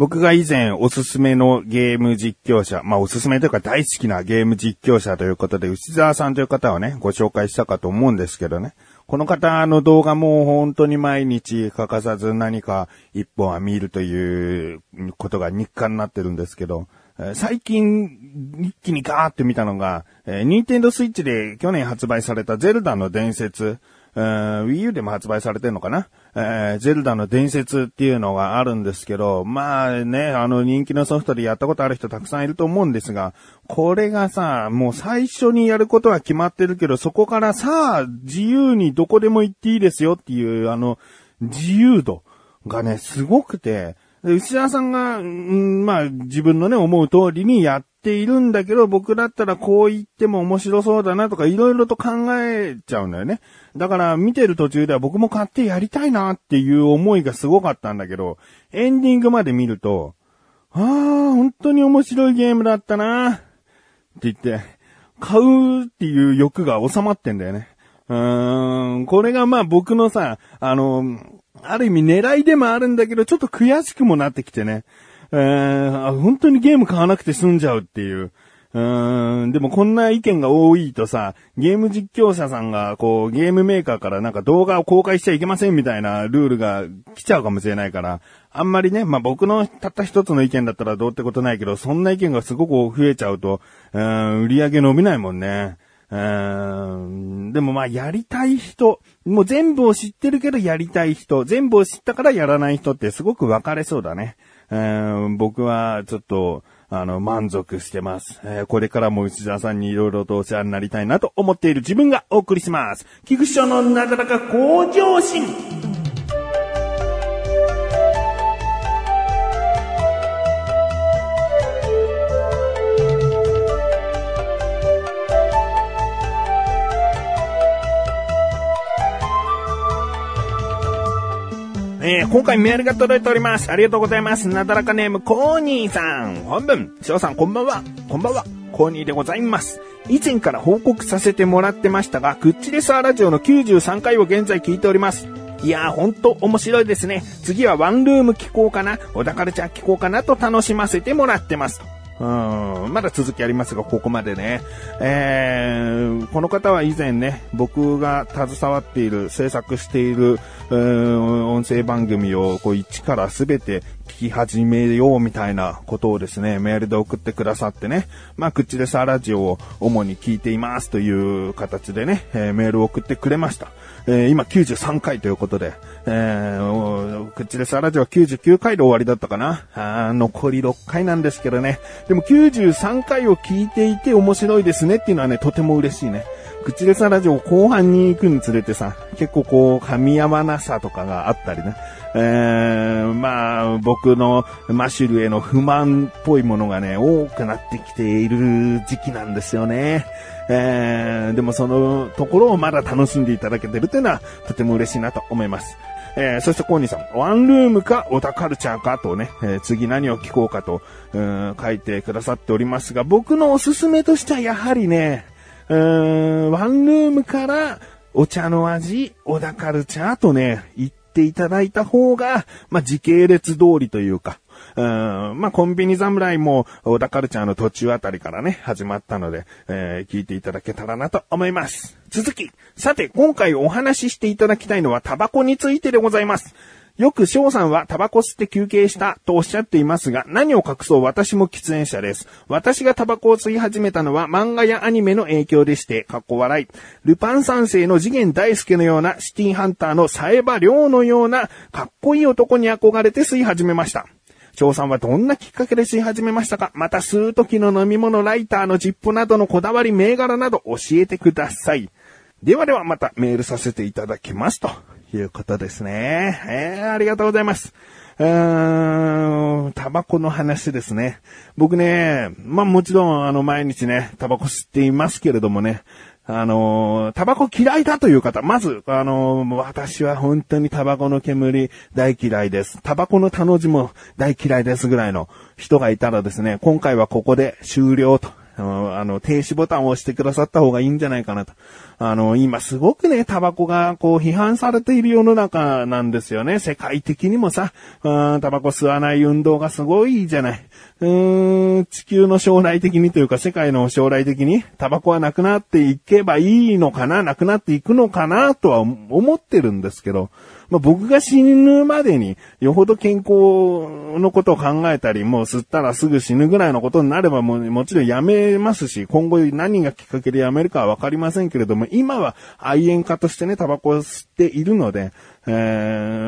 僕が以前おすすめのゲーム実況者、まあおすすめというか大好きなゲーム実況者ということで、内澤さんという方をね、ご紹介したかと思うんですけどね。この方の動画も本当に毎日欠かさず何か一本は見るということが日課になってるんですけど、最近一気にガーって見たのが、えー、ニンテンドスイッチで去年発売されたゼルダの伝説、えー、Wii U でも発売されてるのかな？えー、ゼルダの伝説っていうのがあるんですけど、まあね、あの人気のソフトでやったことある人たくさんいると思うんですが、これがさ、もう最初にやることは決まってるけど、そこからさあ、自由にどこでも行っていいですよっていう、あの、自由度がね、すごくて、内田さんが、うん、まあ自分のね、思う通りにやっているんだけど、僕だったらこう言っても面白そうだなとかいろいろと考えちゃうんだよね。だから見てる途中では僕も買ってやりたいなっていう思いがすごかったんだけど、エンディングまで見ると、ああ、本当に面白いゲームだったなって言って、買うっていう欲が収まってんだよね。うーん、これがまあ僕のさ、あの、ある意味狙いでもあるんだけど、ちょっと悔しくもなってきてね。えー、本当にゲーム買わなくて済んじゃうっていう。うーん、でもこんな意見が多いとさ、ゲーム実況者さんが、こう、ゲームメーカーからなんか動画を公開しちゃいけませんみたいなルールが来ちゃうかもしれないから、あんまりね、まあ、僕のたった一つの意見だったらどうってことないけど、そんな意見がすごく増えちゃうと、うん、売り上げ伸びないもんね。うん、でもまあ、やりたい人、もう全部を知ってるけどやりたい人、全部を知ったからやらない人ってすごく分かれそうだね。うん、僕はちょっと、あの、満足してます。えー、これからも内田さんに色々とお世話になりたいなと思っている自分がお送りします。菊師匠のなかなか向上心。えー、今回メールが届いております。ありがとうございます。なだらかネーム、コーニーさん。本文、翔さん、こんばんは。こんばんは。コーニーでございます。以前から報告させてもらってましたが、クッチレスアラジオの93回を現在聞いております。いやー、ほんと面白いですね。次はワンルーム聞こうかな、小田カルチャー聞こうかなと楽しませてもらってます。うん、まだ続きありますが、ここまでね。えー、この方は以前ね、僕が携わっている、制作している、音声番組をこう一からすべて聞き始めようみたいなことをですね、メールで送ってくださってね、まあ、口でさラジオを主に聞いていますという形でね、えー、メールを送ってくれました。えー、今93回ということで、えー、口でさラジオは99回で終わりだったかなあ残り6回なんですけどね。でも93回を聞いていて面白いですねっていうのはね、とても嬉しいね。口でさラジオ後半に行くにつれてさ、結構こう噛み合わなさとかがあったりね。えー、まあ、僕のマシュルへの不満っぽいものがね、多くなってきている時期なんですよね。えー、でもそのところをまだ楽しんでいただけてるというのはとても嬉しいなと思います。えー、そしてコーニーさん、ワンルームかオタカルチャーかとね、えー、次何を聞こうかと、うん、書いてくださっておりますが、僕のおすすめとしてはやはりね、うーん、ワンルームからお茶の味、小田カルチャーとね、言っていただいた方が、まあ、時系列通りというか、うん、まあ、コンビニ侍も、小田カルチャーの途中あたりからね、始まったので、えー、聞いていただけたらなと思います。続き、さて、今回お話ししていただきたいのはタバコについてでございます。よく翔さんはタバコ吸って休憩したとおっしゃっていますが、何を隠そう私も喫煙者です。私がタバコを吸い始めたのは漫画やアニメの影響でして、かっこ笑い。ルパン三世の次元大介のようなシティハンターのサエバ亮のようなかっこいい男に憧れて吸い始めました。翔さんはどんなきっかけで吸い始めましたか？また吸う時の飲み物、ライターのジップなどのこだわり銘柄など教えてください。ではではまたメールさせていただきますと。いうことですね。えー、ありがとうございます。うーん、タバコの話ですね。僕ね、まあもちろんあの毎日ね、タバコ吸っていますけれどもね、あのタバコ嫌いだという方、まず、あの私は本当にタバコの煙大嫌いです。タバコの他の字も大嫌いですぐらいの人がいたらですね、今回はここで終了とあの、停止ボタンを押してくださった方がいいんじゃないかなと。あの、今すごくね、タバコがこう批判されている世の中なんですよね。世界的にもさ、タバコ吸わない運動がすごいじゃない。うーん、地球の将来的にというか世界の将来的にタバコはなくなっていけばいいのかな、なくなっていくのかなとは思ってるんですけど、まあ、僕が死ぬまでに、よほど健康のことを考えたり、もう吸ったらすぐ死ぬぐらいのことになればもうもちろんやめますし、今後何がきっかけでやめるかはわかりませんけれども、今は愛煙家としてね、タバコを吸っているので、え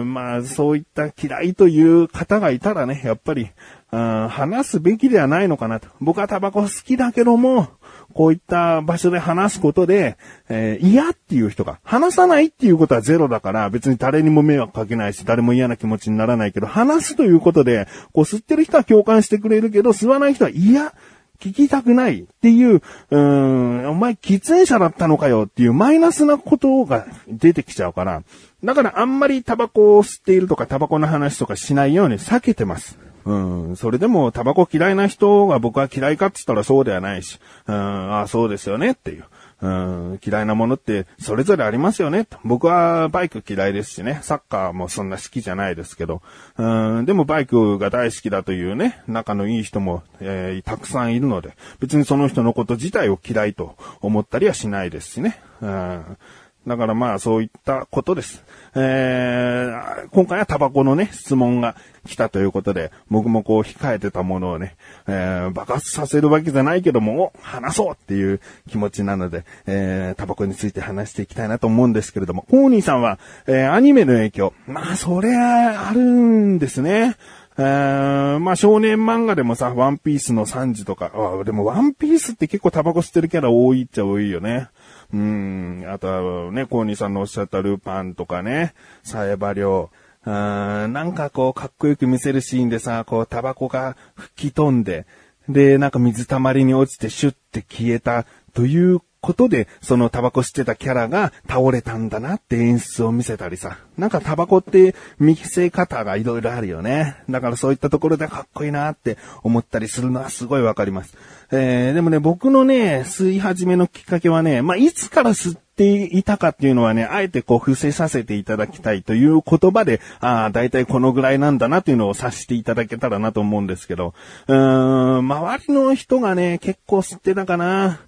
ー、まあ、そういった嫌いという方がいたらね、やっぱり、話すべきではないのかなと。僕はタバコ好きだけども、こういった場所で話すことで、えー、嫌っていう人が、話さないっていうことはゼロだから、別に誰にも迷惑かけないし、誰も嫌な気持ちにならないけど、話すということで、こう吸ってる人は共感してくれるけど、吸わない人は嫌、聞きたくないっていう、うーん、お前喫煙者だったのかよっていうマイナスなことが出てきちゃうから、だからあんまりタバコを吸っているとかタバコの話とかしないように避けてます。うん、それでもタバコ嫌いな人が僕は嫌いかって言ったらそうではないし、うん、ああ、そうですよねっていう。うん、嫌いなものってそれぞれありますよね。僕はバイク嫌いですしね。サッカーもそんな好きじゃないですけど。うん、でもバイクが大好きだというね、仲のいい人も、えー、たくさんいるので、別にその人のこと自体を嫌いと思ったりはしないですしね。うんだからまあそういったことです。えー、今回はタバコのね、質問が来たということで、僕もこう控えてたものをね、えー、爆発させるわけじゃないけども、話そうっていう気持ちなので、えー、タバコについて話していきたいなと思うんですけれども、コーニーさんは、えー、アニメの影響、まあそれあるんですね。えー、まあ少年漫画でもさ、ワンピースのサンジとか、あでもワンピースって結構タバコ吸ってるキャラ多いっちゃ多いよね。うん、あとはね、コーニーさんのおっしゃったルパンとかね、サエバリョウ、なんかこう、かっこよく見せるシーンでさ、こう、タバコが吹き飛んで、で、なんか水たまりに落ちてシュッて消えた。ということで、そのタバコ吸ってたキャラが倒れたんだなって演出を見せたりさ。なんかタバコって見せ方がいろいろあるよね。だからそういったところでかっこいいなって思ったりするのはすごいわかります。えー、でもね、僕のね、吸い始めのきっかけはね、まあ、いつから吸っていたかっていうのはね、あえてこう伏せさせていただきたいという言葉で、ああ、だいたいこのぐらいなんだなというのを察していただけたらなと思うんですけど、うーん、周りの人がね、結構吸ってたかな。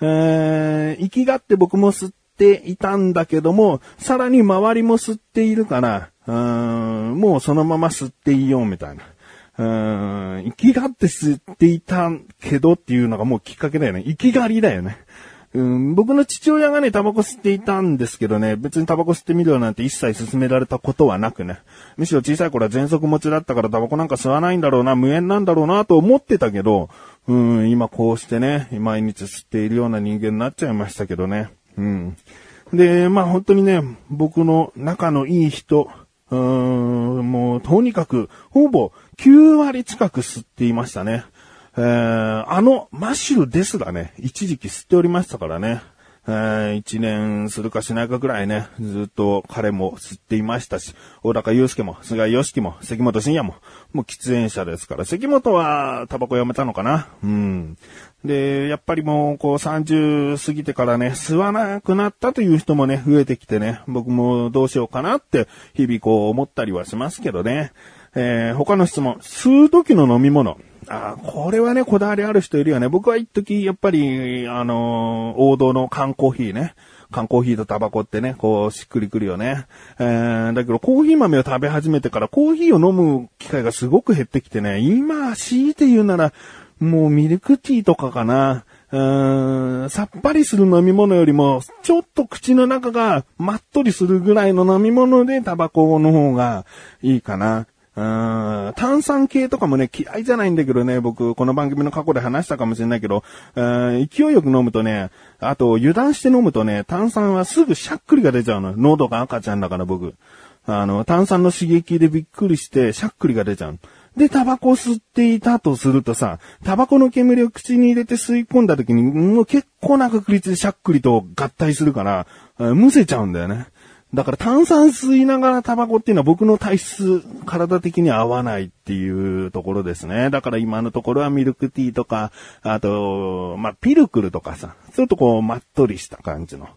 えー、生きがって僕も吸っていたんだけども、さらに周りも吸っているから、うーん、もうそのまま吸っていいよ、みたいな。うん、生きがって吸っていたけどっていうのがもうきっかけだよね。生きがりだよね。うん、僕の父親がね、タバコ吸っていたんですけどね、別にタバコ吸ってみるよなんて一切勧められたことはなくね。むしろ小さい頃は喘息持ちだったからタバコなんか吸わないんだろうな、無縁なんだろうなと思ってたけど、うん、今こうしてね、毎日吸っているような人間になっちゃいましたけどね。うん。で、まあ本当にね、僕の仲のいい人、うーん、もうとにかく、ほぼ9割近く吸っていましたね。えー、あの、マシュルですがね、一時期吸っておりましたからね。えー、一年するかしないかぐらいね、ずっと彼も吸っていましたし、小高祐介も、菅井良樹も、関本慎也も、もう喫煙者ですから、関本はタバコやめたのかなうん。で、やっぱりもう、こう30過ぎてからね、吸わなくなったという人もね、増えてきてね、僕もどうしようかなって、日々こう思ったりはしますけどね。えー、他の質問。吸う時の飲み物。あこれはね、こだわりある人いるよね。僕は一時、やっぱり、あのー、王道の缶コーヒーね。缶コーヒーとタバコってね、こう、しっくりくるよね。えー、だけど、コーヒー豆を食べ始めてから、コーヒーを飲む機会がすごく減ってきてね、今、強いて言うなら、もうミルクティーとかかな。うーん、さっぱりする飲み物よりも、ちょっと口の中がまっとりするぐらいの飲み物でタバコの方がいいかな。うん、炭酸系とかもね、嫌いじゃないんだけどね、僕、この番組の過去で話したかもしれないけど、うん勢いよく飲むとね、あと油断して飲むとね、炭酸はすぐしゃっくりが出ちゃうの。喉が赤ちゃんだから僕。あの、炭酸の刺激でびっくりしてしゃっくりが出ちゃう。で、タバコ吸っていたとするとさ、タバコの煙を口に入れて吸い込んだ時に、もう結構な確率でしゃっくりと合体するから、むせちゃうんだよね。だから炭酸吸いながらタバコっていうのは僕の体質、体的に合わないっていうところですね。だから今のところはミルクティーとか、あと、まあ、ピルクルとかさ、ちょっとこう、まっとりした感じの、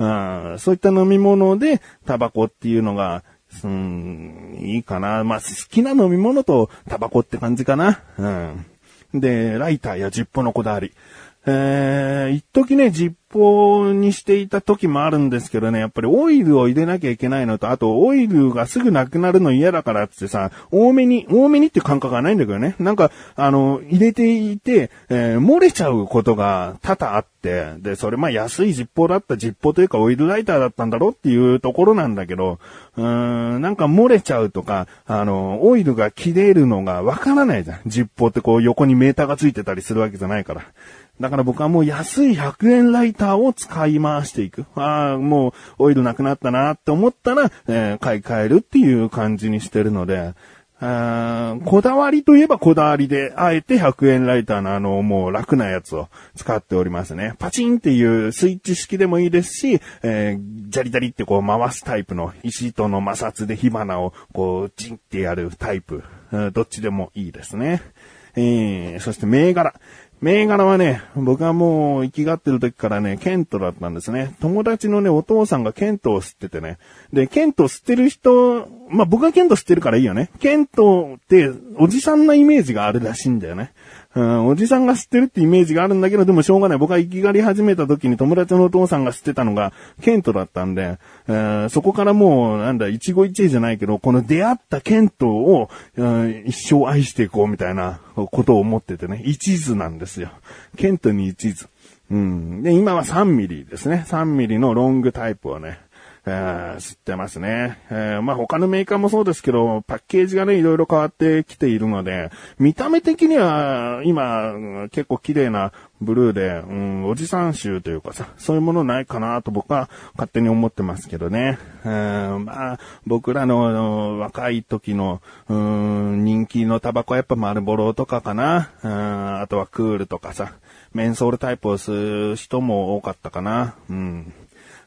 うん、そういった飲み物でタバコっていうのが、うん、いいかな。まあ、好きな飲み物とタバコって感じかな。うん。で、ライターやジッポのこだわり。えー、一時ね、ジッポにしていた時もあるんですけどね、やっぱりオイルを入れなきゃいけないのと、あとオイルがすぐなくなるの嫌だからってさ、多めに、多めにって感覚がないんだけどね。なんか、あの、入れていて、えー、漏れちゃうことが多々あって、で、それまあ安いジッポだったジッポというかオイルライターだったんだろっていうところなんだけど、うーん、なんか漏れちゃうとか、あの、オイルが切れるのがわからないじゃん。ジッポってこう横にメーターがついてたりするわけじゃないから。だから僕はもう安い100円ライターターを使い回していく。ああ、もうオイルなくなったなって思ったら、えー、買い替えるっていう感じにしてるので、あこだわりといえばこだわりで、あえて100円ライターのあの、もう楽なやつを使っておりますね。パチンっていうスイッチ式でもいいですし、えー、ジャリジャリってこう回すタイプの石との摩擦で火花をこう、ジンってやるタイプ、どっちでもいいですね。えー、そして銘柄。銘柄はね、僕はもう生きがってる時からね、ケントだったんですね。友達のね、お父さんがケントを吸っててね。で、ケント吸ってる人、まあ、僕がケント吸ってるからいいよね。ケントっておじさんなイメージがあるらしいんだよね。うん、おじさんが知ってるってイメージがあるんだけど、でもしょうがない。僕が生きがり始めた時に友達のお父さんが知ってたのが、ケントだったんで、えー、そこからもう、なんだ、一期一会じゃないけど、この出会ったケントを、うん、一生愛していこうみたいなことを思っててね、一途なんですよ。ケントに一途。うん。で、今は3ミリですね。3ミリのロングタイプをね、え、知ってますね。えー、まあ、他のメーカーもそうですけど、パッケージがね、いろいろ変わってきているので、見た目的には、今、結構綺麗なブルーで、うん、おじさん臭というかさ、そういうものないかなと僕は勝手に思ってますけどね。えー、まあ、僕らの若い時の、うん、人気のタバコはやっぱマルボロとかかな。うん、あとはクールとかさ、メンソールタイプを吸う人も多かったかな。うん。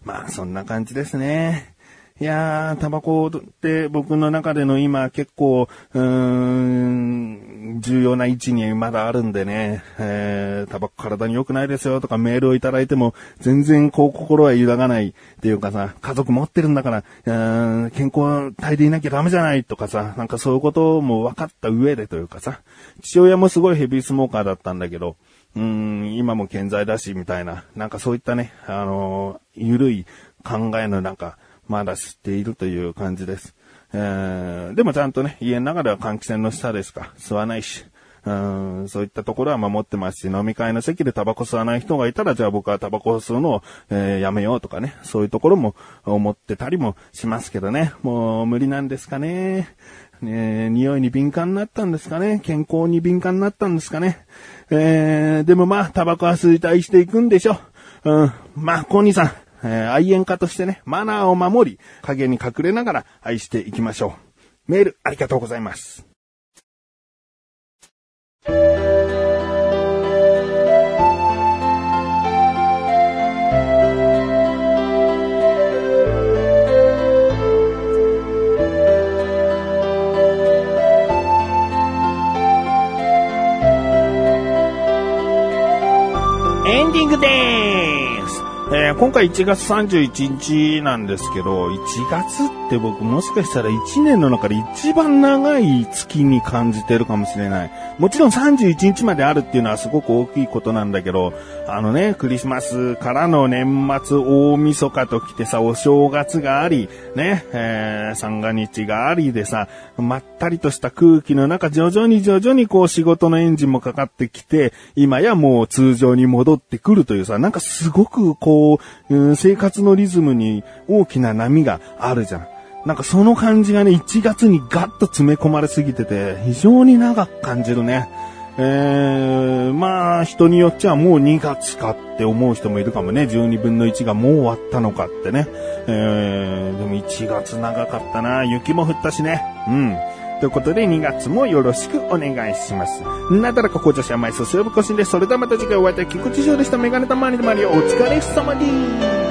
まあ、そんな感じですね。いやー、タバコって僕の中での今結構、うーん、重要な位置にまだあるんでね、えー、タバコ体に良くないですよとかメールをいただいても全然こう心は揺らがないっていうかさ、家族持ってるんだから、うん健康体でいなきゃダメじゃないとかさ、なんかそういうことも分かった上でというかさ、父親もすごいヘビースモーカーだったんだけど、うん、今も健在だし、みたいな、なんかそういったね、あのー、ゆるい考えの中、まだ知っているという感じです。えー、でもちゃんとね、家の中では換気扇の下ですか、吸わないし、うん、そういったところは守ってますし、飲み会の席でタバコ吸わない人がいたら、じゃあ僕はタバコを吸うのを、えー、やめようとかね、そういうところも思ってたりもしますけどね、もう無理なんですかね。ね匂いに敏感になったんですかね健康に敏感になったんですかねえー、でもまあ、タバコは衰退していくんでしょ。うん。まあ、コニーさん、えー、愛煙家としてね、マナーを守り、影に隠れながら愛していきましょう。メール、ありがとうございます。エンディングです。えー、今回1月31日なんですけど、1月って僕もしかしたら1年の中で一番長い月に感じてるかもしれない。もちろん31日まであるっていうのはすごく大きいことなんだけど、あのね、クリスマスからの年末大晦日と来てさ、お正月があり、ね、えー、三が日がありでさ、まったりとした空気の中、徐々に徐々にこう仕事のエンジンもかかってきて、今やもう通常に戻ってくるというさ、なんかすごくこう、うん、生活のリズムに大きな波があるじゃん。なんかその感じがね、1月にガッと詰め込まれすぎてて、非常に長く感じるね。えー、まあ、人によっちゃもう2月かって思う人もいるかもね。12分の1がもう終わったのかってね。えー、でも1月長かったな。雪も降ったしね。うん。ということで2月もよろしくお願いします。なだらか紅茶し甘いそすよぶこしんで、それではまた次回お会いいたい菊池翔でした。メガネたまりのまりお疲れ様です。